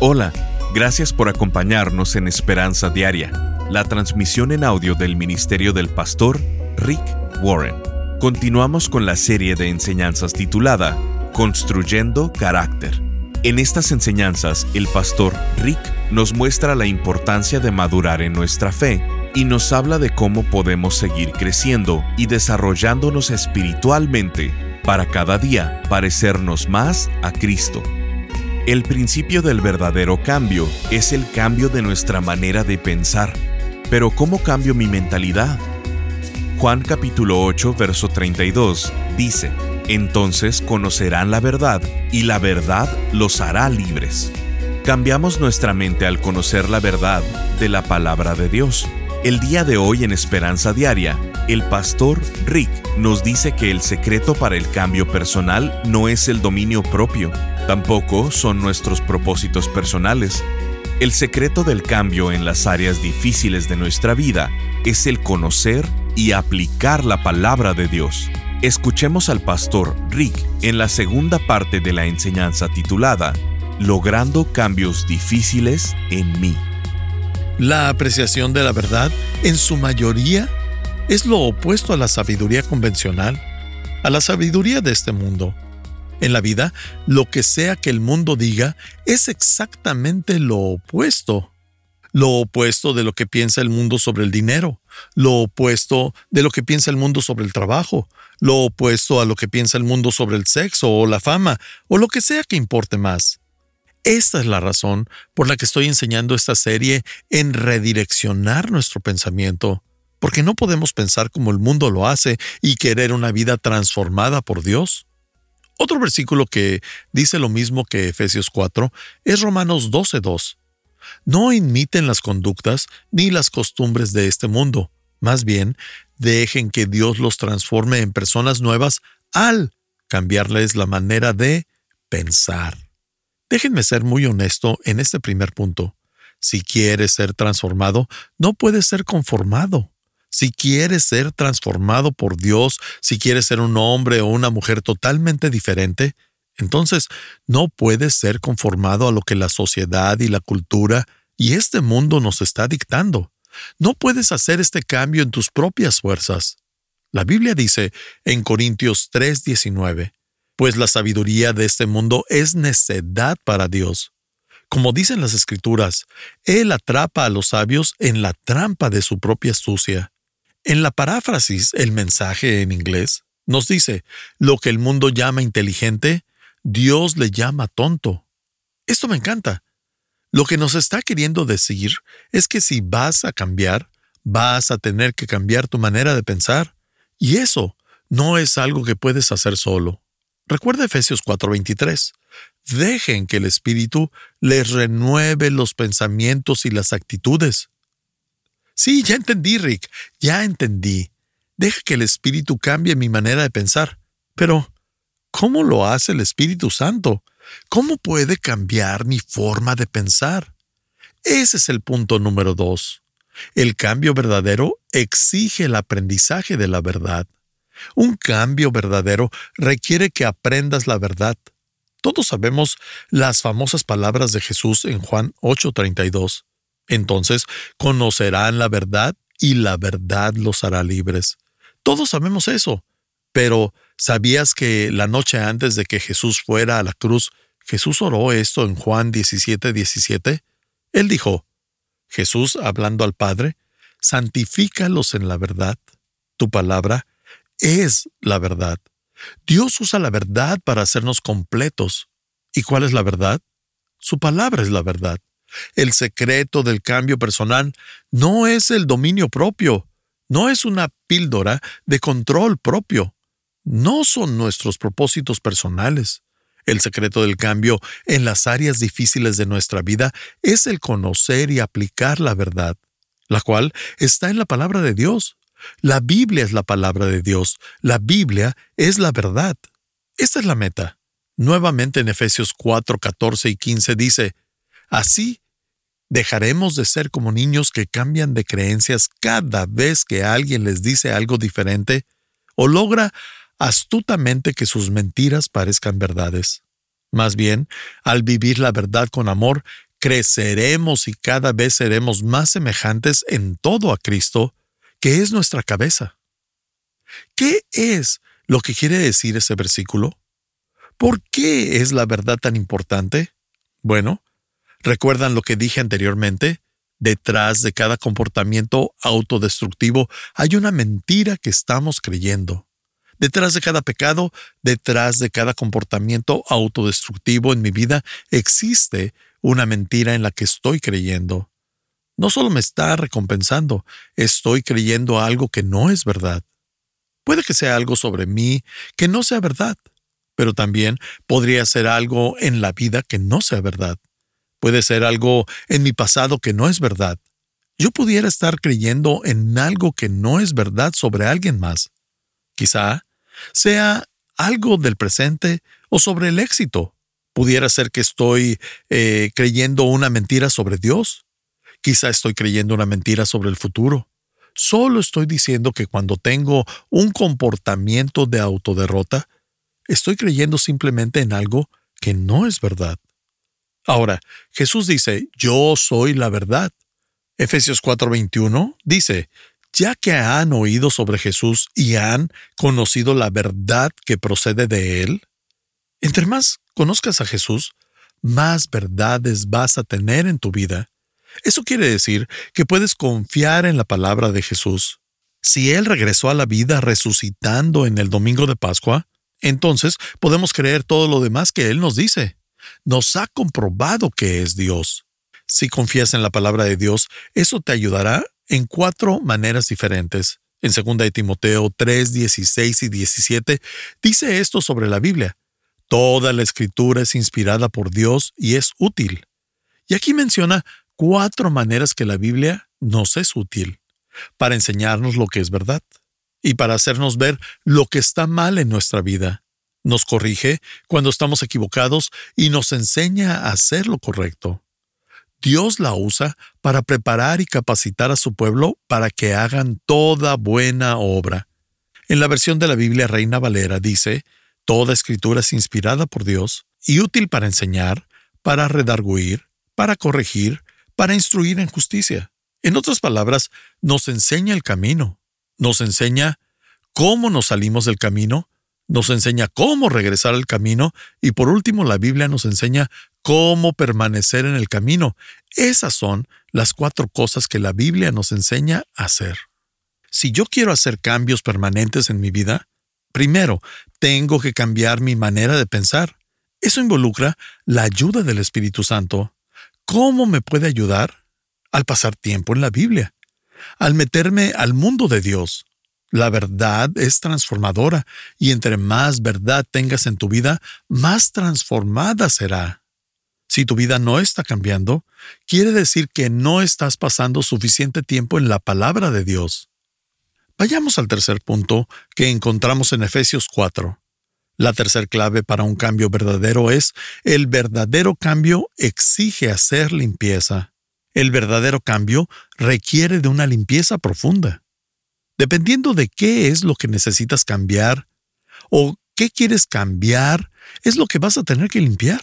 Hola, gracias por acompañarnos en Esperanza Diaria, la transmisión en audio del Ministerio del Pastor Rick Warren. Continuamos con la serie de enseñanzas titulada Construyendo Carácter. En estas enseñanzas, el pastor Rick nos muestra la importancia de madurar en nuestra fe y nos habla de cómo podemos seguir creciendo y desarrollándonos espiritualmente para cada día parecernos más a Cristo. El principio del verdadero cambio es el cambio de nuestra manera de pensar. Pero ¿cómo cambio mi mentalidad? Juan capítulo 8, verso 32 dice, Entonces conocerán la verdad, y la verdad los hará libres. Cambiamos nuestra mente al conocer la verdad de la palabra de Dios. El día de hoy en Esperanza Diaria, el pastor Rick nos dice que el secreto para el cambio personal no es el dominio propio, tampoco son nuestros propósitos personales. El secreto del cambio en las áreas difíciles de nuestra vida es el conocer y aplicar la palabra de Dios. Escuchemos al pastor Rick en la segunda parte de la enseñanza titulada Logrando cambios difíciles en mí. La apreciación de la verdad, en su mayoría, es lo opuesto a la sabiduría convencional, a la sabiduría de este mundo. En la vida, lo que sea que el mundo diga es exactamente lo opuesto. Lo opuesto de lo que piensa el mundo sobre el dinero, lo opuesto de lo que piensa el mundo sobre el trabajo, lo opuesto a lo que piensa el mundo sobre el sexo o la fama, o lo que sea que importe más. Esta es la razón por la que estoy enseñando esta serie en redireccionar nuestro pensamiento, porque no podemos pensar como el mundo lo hace y querer una vida transformada por Dios. Otro versículo que dice lo mismo que Efesios 4 es Romanos 12.2. No imiten las conductas ni las costumbres de este mundo, más bien dejen que Dios los transforme en personas nuevas al cambiarles la manera de pensar. Déjenme ser muy honesto en este primer punto. Si quieres ser transformado, no puedes ser conformado. Si quieres ser transformado por Dios, si quieres ser un hombre o una mujer totalmente diferente, entonces no puedes ser conformado a lo que la sociedad y la cultura y este mundo nos está dictando. No puedes hacer este cambio en tus propias fuerzas. La Biblia dice en Corintios 3:19, pues la sabiduría de este mundo es necedad para Dios. Como dicen las escrituras, Él atrapa a los sabios en la trampa de su propia astucia. En la paráfrasis, el mensaje en inglés nos dice, lo que el mundo llama inteligente, Dios le llama tonto. Esto me encanta. Lo que nos está queriendo decir es que si vas a cambiar, vas a tener que cambiar tu manera de pensar. Y eso no es algo que puedes hacer solo. Recuerda Efesios 4:23. Dejen que el Espíritu les renueve los pensamientos y las actitudes. Sí, ya entendí, Rick, ya entendí. Deja que el Espíritu cambie mi manera de pensar. Pero, ¿cómo lo hace el Espíritu Santo? ¿Cómo puede cambiar mi forma de pensar? Ese es el punto número dos. El cambio verdadero exige el aprendizaje de la verdad. Un cambio verdadero requiere que aprendas la verdad. Todos sabemos las famosas palabras de Jesús en Juan 8:32. Entonces conocerán la verdad y la verdad los hará libres. Todos sabemos eso. Pero, ¿sabías que la noche antes de que Jesús fuera a la cruz, Jesús oró esto en Juan 17:17? Él dijo, Jesús hablando al Padre, santifícalos en la verdad. Tu palabra es la verdad. Dios usa la verdad para hacernos completos. ¿Y cuál es la verdad? Su palabra es la verdad. El secreto del cambio personal no es el dominio propio, no es una píldora de control propio, no son nuestros propósitos personales. El secreto del cambio en las áreas difíciles de nuestra vida es el conocer y aplicar la verdad, la cual está en la palabra de Dios. La Biblia es la palabra de Dios. La Biblia es la verdad. Esta es la meta. Nuevamente en Efesios 4, 14 y 15 dice, Así dejaremos de ser como niños que cambian de creencias cada vez que alguien les dice algo diferente o logra astutamente que sus mentiras parezcan verdades. Más bien, al vivir la verdad con amor, creceremos y cada vez seremos más semejantes en todo a Cristo, que es nuestra cabeza. ¿Qué es lo que quiere decir ese versículo? ¿Por qué es la verdad tan importante? Bueno, ¿recuerdan lo que dije anteriormente? Detrás de cada comportamiento autodestructivo hay una mentira que estamos creyendo. Detrás de cada pecado, detrás de cada comportamiento autodestructivo en mi vida, existe una mentira en la que estoy creyendo. No solo me está recompensando, estoy creyendo algo que no es verdad. Puede que sea algo sobre mí que no sea verdad, pero también podría ser algo en la vida que no sea verdad. Puede ser algo en mi pasado que no es verdad. Yo pudiera estar creyendo en algo que no es verdad sobre alguien más. Quizá sea algo del presente o sobre el éxito. Pudiera ser que estoy eh, creyendo una mentira sobre Dios. Quizá estoy creyendo una mentira sobre el futuro. Solo estoy diciendo que cuando tengo un comportamiento de autoderrota, estoy creyendo simplemente en algo que no es verdad. Ahora, Jesús dice, yo soy la verdad. Efesios 4:21 dice, ya que han oído sobre Jesús y han conocido la verdad que procede de él, entre más conozcas a Jesús, más verdades vas a tener en tu vida. Eso quiere decir que puedes confiar en la palabra de Jesús. Si Él regresó a la vida resucitando en el domingo de Pascua, entonces podemos creer todo lo demás que Él nos dice nos ha comprobado que es Dios. Si confías en la palabra de Dios, eso te ayudará en cuatro maneras diferentes. En 2 de Timoteo 3, 16 y 17 dice esto sobre la Biblia. Toda la escritura es inspirada por Dios y es útil. Y aquí menciona cuatro maneras que la Biblia nos es útil. Para enseñarnos lo que es verdad y para hacernos ver lo que está mal en nuestra vida nos corrige cuando estamos equivocados y nos enseña a hacer lo correcto. Dios la usa para preparar y capacitar a su pueblo para que hagan toda buena obra. En la versión de la Biblia Reina Valera dice, Toda escritura es inspirada por Dios y útil para enseñar, para redarguir, para corregir, para instruir en justicia. En otras palabras, nos enseña el camino, nos enseña cómo nos salimos del camino nos enseña cómo regresar al camino y por último la Biblia nos enseña cómo permanecer en el camino. Esas son las cuatro cosas que la Biblia nos enseña a hacer. Si yo quiero hacer cambios permanentes en mi vida, primero tengo que cambiar mi manera de pensar. Eso involucra la ayuda del Espíritu Santo. ¿Cómo me puede ayudar? Al pasar tiempo en la Biblia, al meterme al mundo de Dios, la verdad es transformadora y entre más verdad tengas en tu vida, más transformada será. Si tu vida no está cambiando, quiere decir que no estás pasando suficiente tiempo en la palabra de Dios. Vayamos al tercer punto que encontramos en Efesios 4. La tercer clave para un cambio verdadero es el verdadero cambio exige hacer limpieza. El verdadero cambio requiere de una limpieza profunda. Dependiendo de qué es lo que necesitas cambiar o qué quieres cambiar, es lo que vas a tener que limpiar.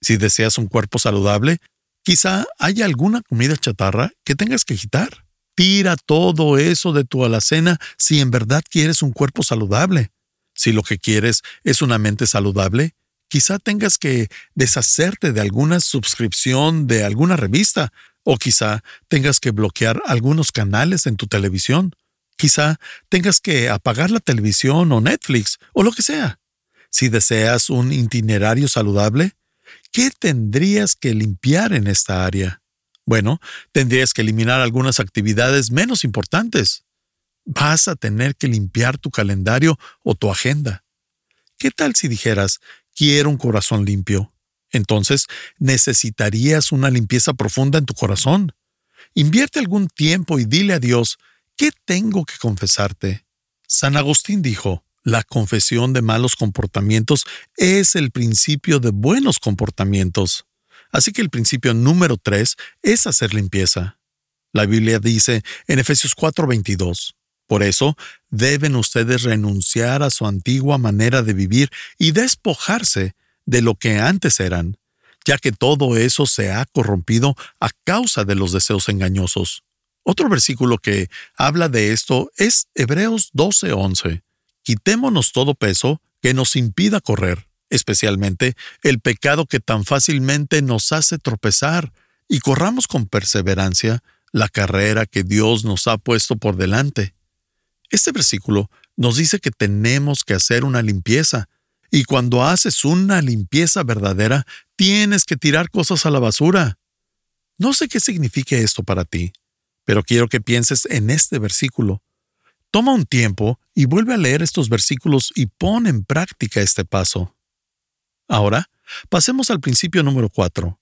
Si deseas un cuerpo saludable, quizá haya alguna comida chatarra que tengas que quitar. Tira todo eso de tu alacena si en verdad quieres un cuerpo saludable. Si lo que quieres es una mente saludable, quizá tengas que deshacerte de alguna suscripción de alguna revista o quizá tengas que bloquear algunos canales en tu televisión. Quizá tengas que apagar la televisión o Netflix o lo que sea. Si deseas un itinerario saludable, ¿qué tendrías que limpiar en esta área? Bueno, tendrías que eliminar algunas actividades menos importantes. Vas a tener que limpiar tu calendario o tu agenda. ¿Qué tal si dijeras, quiero un corazón limpio? Entonces necesitarías una limpieza profunda en tu corazón. Invierte algún tiempo y dile a Dios, ¿Qué tengo que confesarte? San Agustín dijo, la confesión de malos comportamientos es el principio de buenos comportamientos. Así que el principio número tres es hacer limpieza. La Biblia dice en Efesios 4:22, por eso deben ustedes renunciar a su antigua manera de vivir y despojarse de lo que antes eran, ya que todo eso se ha corrompido a causa de los deseos engañosos. Otro versículo que habla de esto es Hebreos 12:11. Quitémonos todo peso que nos impida correr, especialmente el pecado que tan fácilmente nos hace tropezar, y corramos con perseverancia la carrera que Dios nos ha puesto por delante. Este versículo nos dice que tenemos que hacer una limpieza, y cuando haces una limpieza verdadera, tienes que tirar cosas a la basura. No sé qué signifique esto para ti, pero quiero que pienses en este versículo. Toma un tiempo y vuelve a leer estos versículos y pon en práctica este paso. Ahora, pasemos al principio número 4.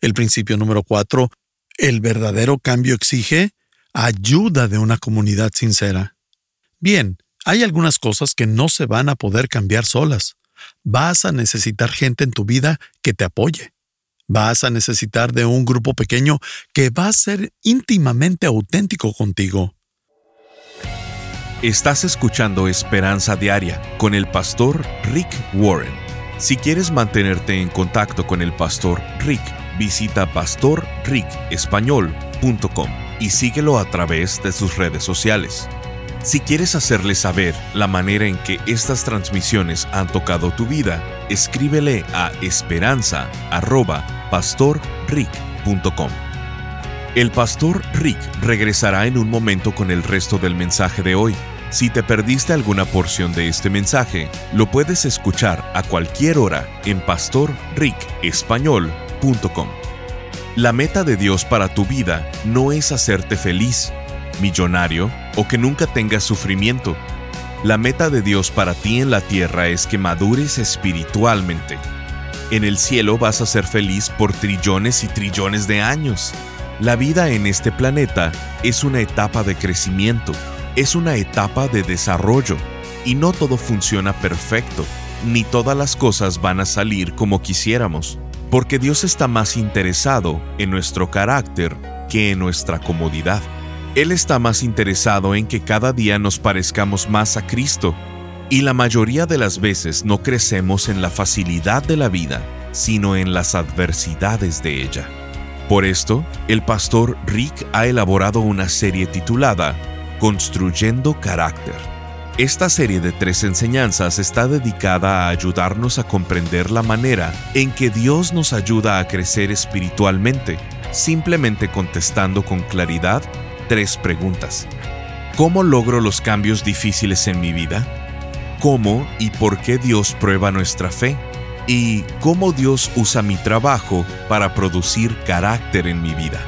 El principio número 4, el verdadero cambio exige ayuda de una comunidad sincera. Bien, hay algunas cosas que no se van a poder cambiar solas. Vas a necesitar gente en tu vida que te apoye. Vas a necesitar de un grupo pequeño que va a ser íntimamente auténtico contigo. Estás escuchando Esperanza Diaria con el pastor Rick Warren. Si quieres mantenerte en contacto con el pastor Rick, visita pastorricespañol.com y síguelo a través de sus redes sociales. Si quieres hacerle saber la manera en que estas transmisiones han tocado tu vida, escríbele a esperanza.pastorrick.com. El pastor Rick regresará en un momento con el resto del mensaje de hoy. Si te perdiste alguna porción de este mensaje, lo puedes escuchar a cualquier hora en pastorricespañol.com. La meta de Dios para tu vida no es hacerte feliz, millonario o que nunca tengas sufrimiento. La meta de Dios para ti en la tierra es que madures espiritualmente. En el cielo vas a ser feliz por trillones y trillones de años. La vida en este planeta es una etapa de crecimiento, es una etapa de desarrollo, y no todo funciona perfecto, ni todas las cosas van a salir como quisiéramos, porque Dios está más interesado en nuestro carácter que en nuestra comodidad. Él está más interesado en que cada día nos parezcamos más a Cristo, y la mayoría de las veces no crecemos en la facilidad de la vida, sino en las adversidades de ella. Por esto, el pastor Rick ha elaborado una serie titulada Construyendo Carácter. Esta serie de tres enseñanzas está dedicada a ayudarnos a comprender la manera en que Dios nos ayuda a crecer espiritualmente, simplemente contestando con claridad tres preguntas. ¿Cómo logro los cambios difíciles en mi vida? ¿Cómo y por qué Dios prueba nuestra fe? ¿Y cómo Dios usa mi trabajo para producir carácter en mi vida?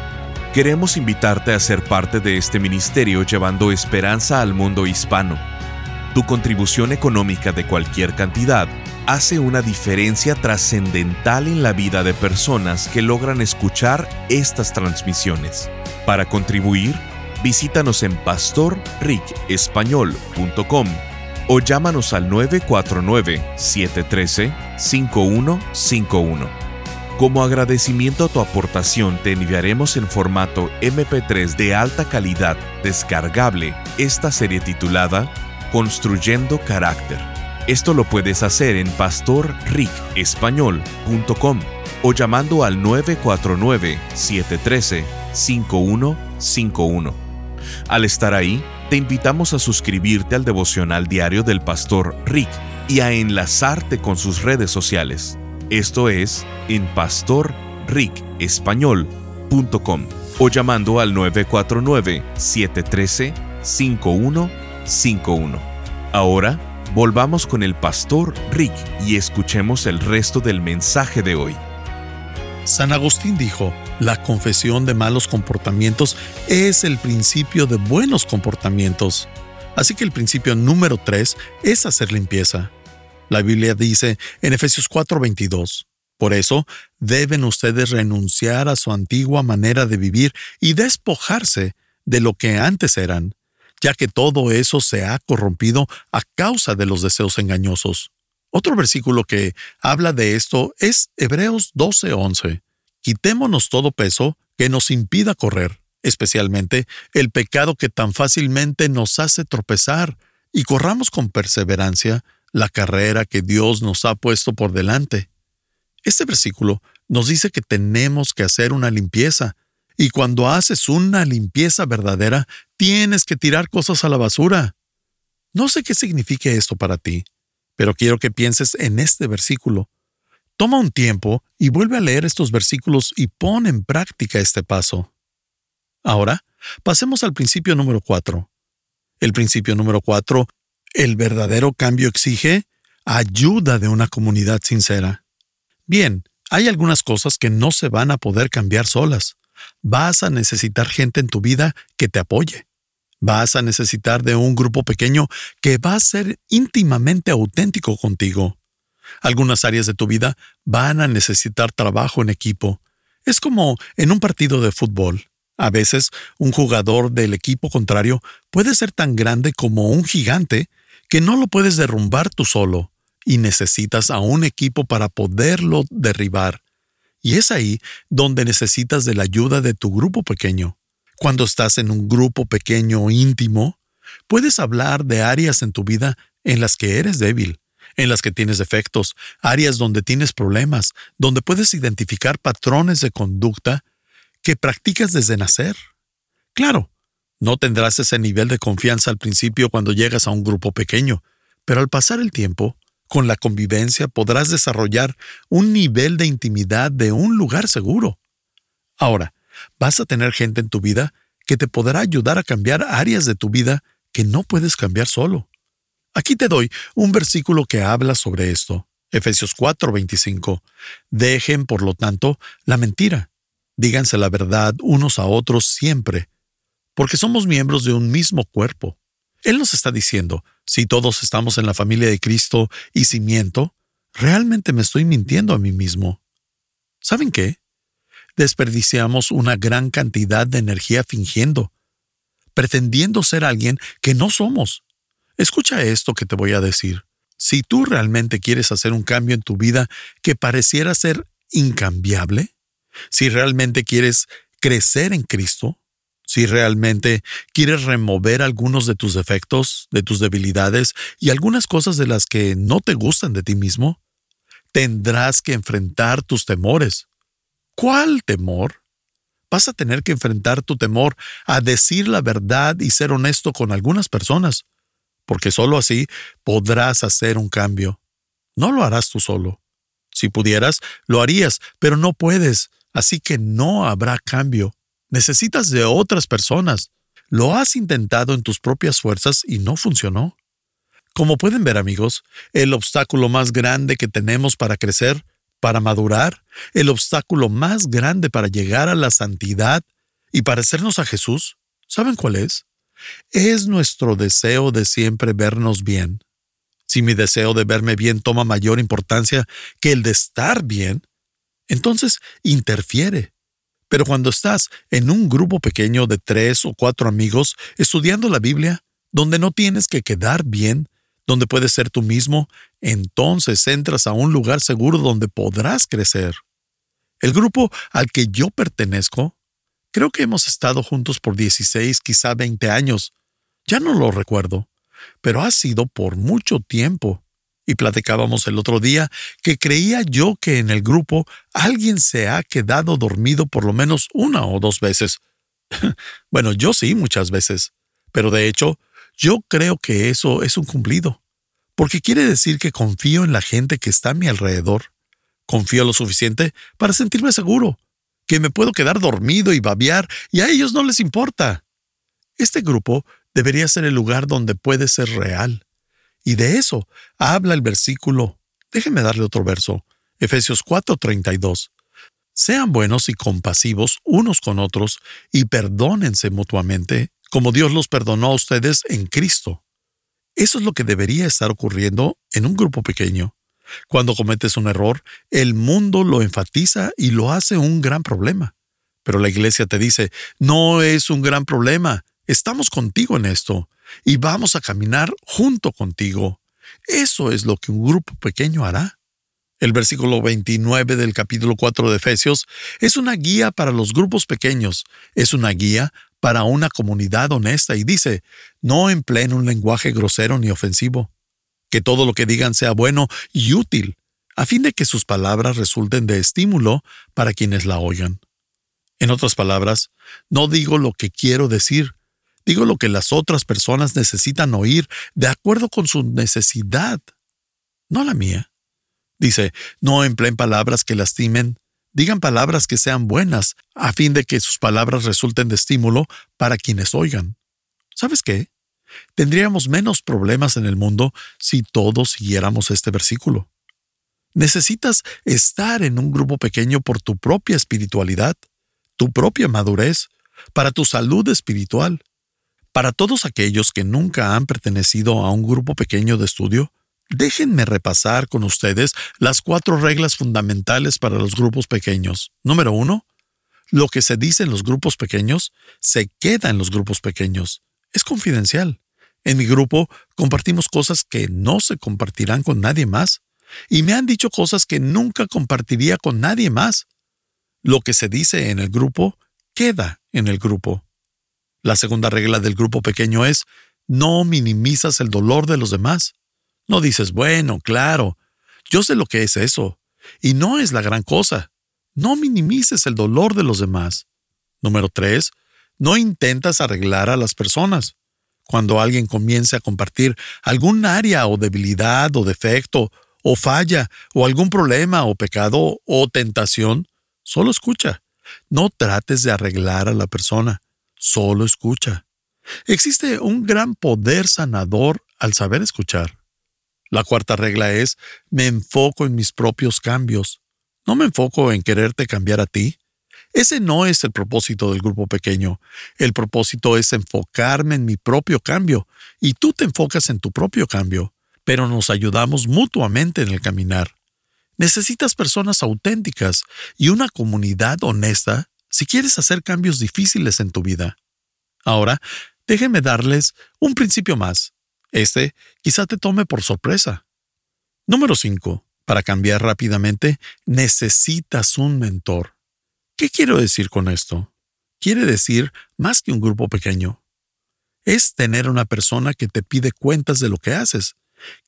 Queremos invitarte a ser parte de este ministerio llevando esperanza al mundo hispano. Tu contribución económica de cualquier cantidad hace una diferencia trascendental en la vida de personas que logran escuchar estas transmisiones. Para contribuir, visítanos en pastorricespañol.com o llámanos al 949-713-5151. Como agradecimiento a tu aportación te enviaremos en formato MP3 de alta calidad descargable esta serie titulada Construyendo Carácter. Esto lo puedes hacer en pastorricespañol.com o llamando al 949-713-5151. Al estar ahí, te invitamos a suscribirte al devocional diario del pastor Rick y a enlazarte con sus redes sociales. Esto es en pastorricespañol.com o llamando al 949-713-5151. Ahora, volvamos con el pastor Rick y escuchemos el resto del mensaje de hoy. San Agustín dijo, la confesión de malos comportamientos es el principio de buenos comportamientos. Así que el principio número 3 es hacer limpieza. La Biblia dice en Efesios 4:22, por eso deben ustedes renunciar a su antigua manera de vivir y despojarse de lo que antes eran, ya que todo eso se ha corrompido a causa de los deseos engañosos. Otro versículo que habla de esto es Hebreos 12:11. Quitémonos todo peso que nos impida correr, especialmente el pecado que tan fácilmente nos hace tropezar, y corramos con perseverancia la carrera que Dios nos ha puesto por delante. Este versículo nos dice que tenemos que hacer una limpieza, y cuando haces una limpieza verdadera, tienes que tirar cosas a la basura. No sé qué signifique esto para ti, pero quiero que pienses en este versículo. Toma un tiempo y vuelve a leer estos versículos y pon en práctica este paso. Ahora, pasemos al principio número 4. El principio número 4, el verdadero cambio exige ayuda de una comunidad sincera. Bien, hay algunas cosas que no se van a poder cambiar solas. Vas a necesitar gente en tu vida que te apoye. Vas a necesitar de un grupo pequeño que va a ser íntimamente auténtico contigo. Algunas áreas de tu vida van a necesitar trabajo en equipo. Es como en un partido de fútbol. A veces un jugador del equipo contrario puede ser tan grande como un gigante que no lo puedes derrumbar tú solo y necesitas a un equipo para poderlo derribar. Y es ahí donde necesitas de la ayuda de tu grupo pequeño. Cuando estás en un grupo pequeño o íntimo, puedes hablar de áreas en tu vida en las que eres débil, en las que tienes defectos, áreas donde tienes problemas, donde puedes identificar patrones de conducta que practicas desde nacer. Claro, no tendrás ese nivel de confianza al principio cuando llegas a un grupo pequeño, pero al pasar el tiempo, con la convivencia podrás desarrollar un nivel de intimidad de un lugar seguro. Ahora, vas a tener gente en tu vida que te podrá ayudar a cambiar áreas de tu vida que no puedes cambiar solo. Aquí te doy un versículo que habla sobre esto. Efesios 4:25. Dejen, por lo tanto, la mentira. Díganse la verdad unos a otros siempre, porque somos miembros de un mismo cuerpo. Él nos está diciendo, si todos estamos en la familia de Cristo y si miento, realmente me estoy mintiendo a mí mismo. ¿Saben qué? Desperdiciamos una gran cantidad de energía fingiendo, pretendiendo ser alguien que no somos. Escucha esto que te voy a decir. Si tú realmente quieres hacer un cambio en tu vida que pareciera ser incambiable, si realmente quieres crecer en Cristo, si realmente quieres remover algunos de tus defectos, de tus debilidades y algunas cosas de las que no te gustan de ti mismo, tendrás que enfrentar tus temores. ¿Cuál temor? Vas a tener que enfrentar tu temor a decir la verdad y ser honesto con algunas personas, porque sólo así podrás hacer un cambio. No lo harás tú solo. Si pudieras, lo harías, pero no puedes, así que no habrá cambio. Necesitas de otras personas. Lo has intentado en tus propias fuerzas y no funcionó. Como pueden ver amigos, el obstáculo más grande que tenemos para crecer, para madurar, el obstáculo más grande para llegar a la santidad y parecernos a Jesús, ¿saben cuál es? Es nuestro deseo de siempre vernos bien. Si mi deseo de verme bien toma mayor importancia que el de estar bien, entonces interfiere pero cuando estás en un grupo pequeño de tres o cuatro amigos estudiando la Biblia, donde no tienes que quedar bien, donde puedes ser tú mismo, entonces entras a un lugar seguro donde podrás crecer. El grupo al que yo pertenezco, creo que hemos estado juntos por 16, quizá 20 años. Ya no lo recuerdo, pero ha sido por mucho tiempo. Y platicábamos el otro día que creía yo que en el grupo alguien se ha quedado dormido por lo menos una o dos veces. bueno, yo sí muchas veces, pero de hecho, yo creo que eso es un cumplido, porque quiere decir que confío en la gente que está a mi alrededor. Confío lo suficiente para sentirme seguro, que me puedo quedar dormido y babear y a ellos no les importa. Este grupo debería ser el lugar donde puede ser real y de eso habla el versículo. Déjenme darle otro verso. Efesios 4:32. Sean buenos y compasivos unos con otros y perdónense mutuamente, como Dios los perdonó a ustedes en Cristo. Eso es lo que debería estar ocurriendo en un grupo pequeño. Cuando cometes un error, el mundo lo enfatiza y lo hace un gran problema. Pero la iglesia te dice, no es un gran problema, estamos contigo en esto y vamos a caminar junto contigo. Eso es lo que un grupo pequeño hará. El versículo 29 del capítulo 4 de Efesios es una guía para los grupos pequeños, es una guía para una comunidad honesta y dice, no empleen un lenguaje grosero ni ofensivo, que todo lo que digan sea bueno y útil, a fin de que sus palabras resulten de estímulo para quienes la oigan. En otras palabras, no digo lo que quiero decir, digo lo que las otras personas necesitan oír de acuerdo con su necesidad, no la mía. Dice, no empleen palabras que lastimen, digan palabras que sean buenas, a fin de que sus palabras resulten de estímulo para quienes oigan. ¿Sabes qué? Tendríamos menos problemas en el mundo si todos siguiéramos este versículo. Necesitas estar en un grupo pequeño por tu propia espiritualidad, tu propia madurez, para tu salud espiritual. Para todos aquellos que nunca han pertenecido a un grupo pequeño de estudio, déjenme repasar con ustedes las cuatro reglas fundamentales para los grupos pequeños. Número uno, lo que se dice en los grupos pequeños se queda en los grupos pequeños. Es confidencial. En mi grupo compartimos cosas que no se compartirán con nadie más y me han dicho cosas que nunca compartiría con nadie más. Lo que se dice en el grupo queda en el grupo. La segunda regla del grupo pequeño es no minimizas el dolor de los demás. No dices, bueno, claro, yo sé lo que es eso, y no es la gran cosa. No minimices el dolor de los demás. Número tres, no intentas arreglar a las personas. Cuando alguien comience a compartir algún área o debilidad o defecto o falla, o algún problema, o pecado, o tentación, solo escucha. No trates de arreglar a la persona, solo escucha. Existe un gran poder sanador al saber escuchar. La cuarta regla es, me enfoco en mis propios cambios. No me enfoco en quererte cambiar a ti. Ese no es el propósito del grupo pequeño. El propósito es enfocarme en mi propio cambio, y tú te enfocas en tu propio cambio pero nos ayudamos mutuamente en el caminar. Necesitas personas auténticas y una comunidad honesta si quieres hacer cambios difíciles en tu vida. Ahora, déjenme darles un principio más. Este quizá te tome por sorpresa. Número 5. Para cambiar rápidamente, necesitas un mentor. ¿Qué quiero decir con esto? Quiere decir más que un grupo pequeño. Es tener una persona que te pide cuentas de lo que haces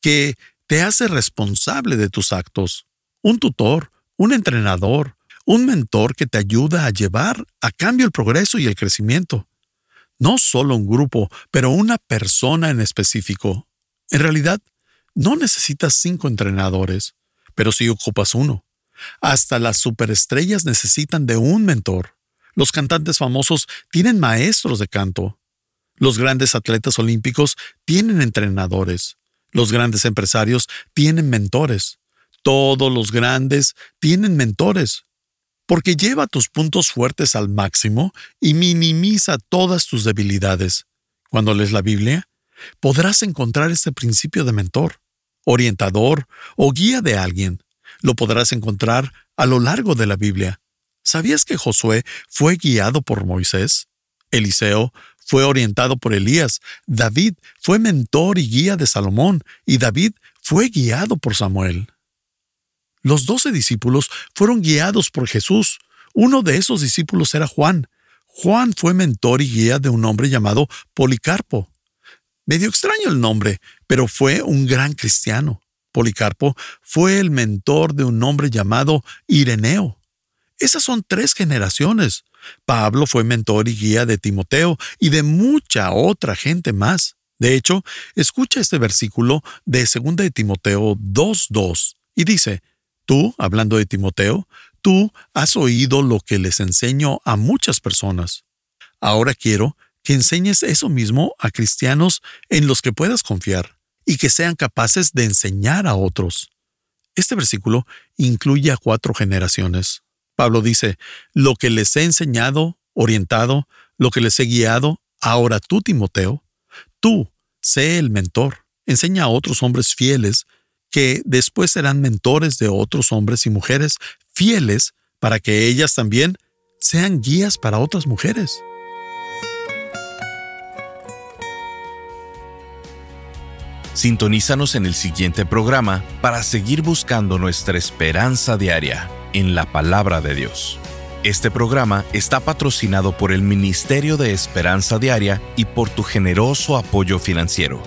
que te hace responsable de tus actos, un tutor, un entrenador, un mentor que te ayuda a llevar a cambio el progreso y el crecimiento. No solo un grupo, pero una persona en específico. En realidad, no necesitas cinco entrenadores, pero sí ocupas uno. Hasta las superestrellas necesitan de un mentor. Los cantantes famosos tienen maestros de canto. Los grandes atletas olímpicos tienen entrenadores. Los grandes empresarios tienen mentores. Todos los grandes tienen mentores. Porque lleva tus puntos fuertes al máximo y minimiza todas tus debilidades. Cuando lees la Biblia, podrás encontrar este principio de mentor, orientador o guía de alguien. Lo podrás encontrar a lo largo de la Biblia. ¿Sabías que Josué fue guiado por Moisés? Eliseo fue orientado por Elías, David fue mentor y guía de Salomón, y David fue guiado por Samuel. Los doce discípulos fueron guiados por Jesús. Uno de esos discípulos era Juan. Juan fue mentor y guía de un hombre llamado Policarpo. Medio extraño el nombre, pero fue un gran cristiano. Policarpo fue el mentor de un hombre llamado Ireneo. Esas son tres generaciones. Pablo fue mentor y guía de Timoteo y de mucha otra gente más. De hecho, escucha este versículo de 2 de Timoteo 2.2 y dice, Tú, hablando de Timoteo, tú has oído lo que les enseño a muchas personas. Ahora quiero que enseñes eso mismo a cristianos en los que puedas confiar y que sean capaces de enseñar a otros. Este versículo incluye a cuatro generaciones. Pablo dice, lo que les he enseñado, orientado, lo que les he guiado, ahora tú, Timoteo, tú, sé el mentor, enseña a otros hombres fieles, que después serán mentores de otros hombres y mujeres fieles para que ellas también sean guías para otras mujeres. Sintonízanos en el siguiente programa para seguir buscando nuestra esperanza diaria en la palabra de Dios. Este programa está patrocinado por el Ministerio de Esperanza Diaria y por tu generoso apoyo financiero.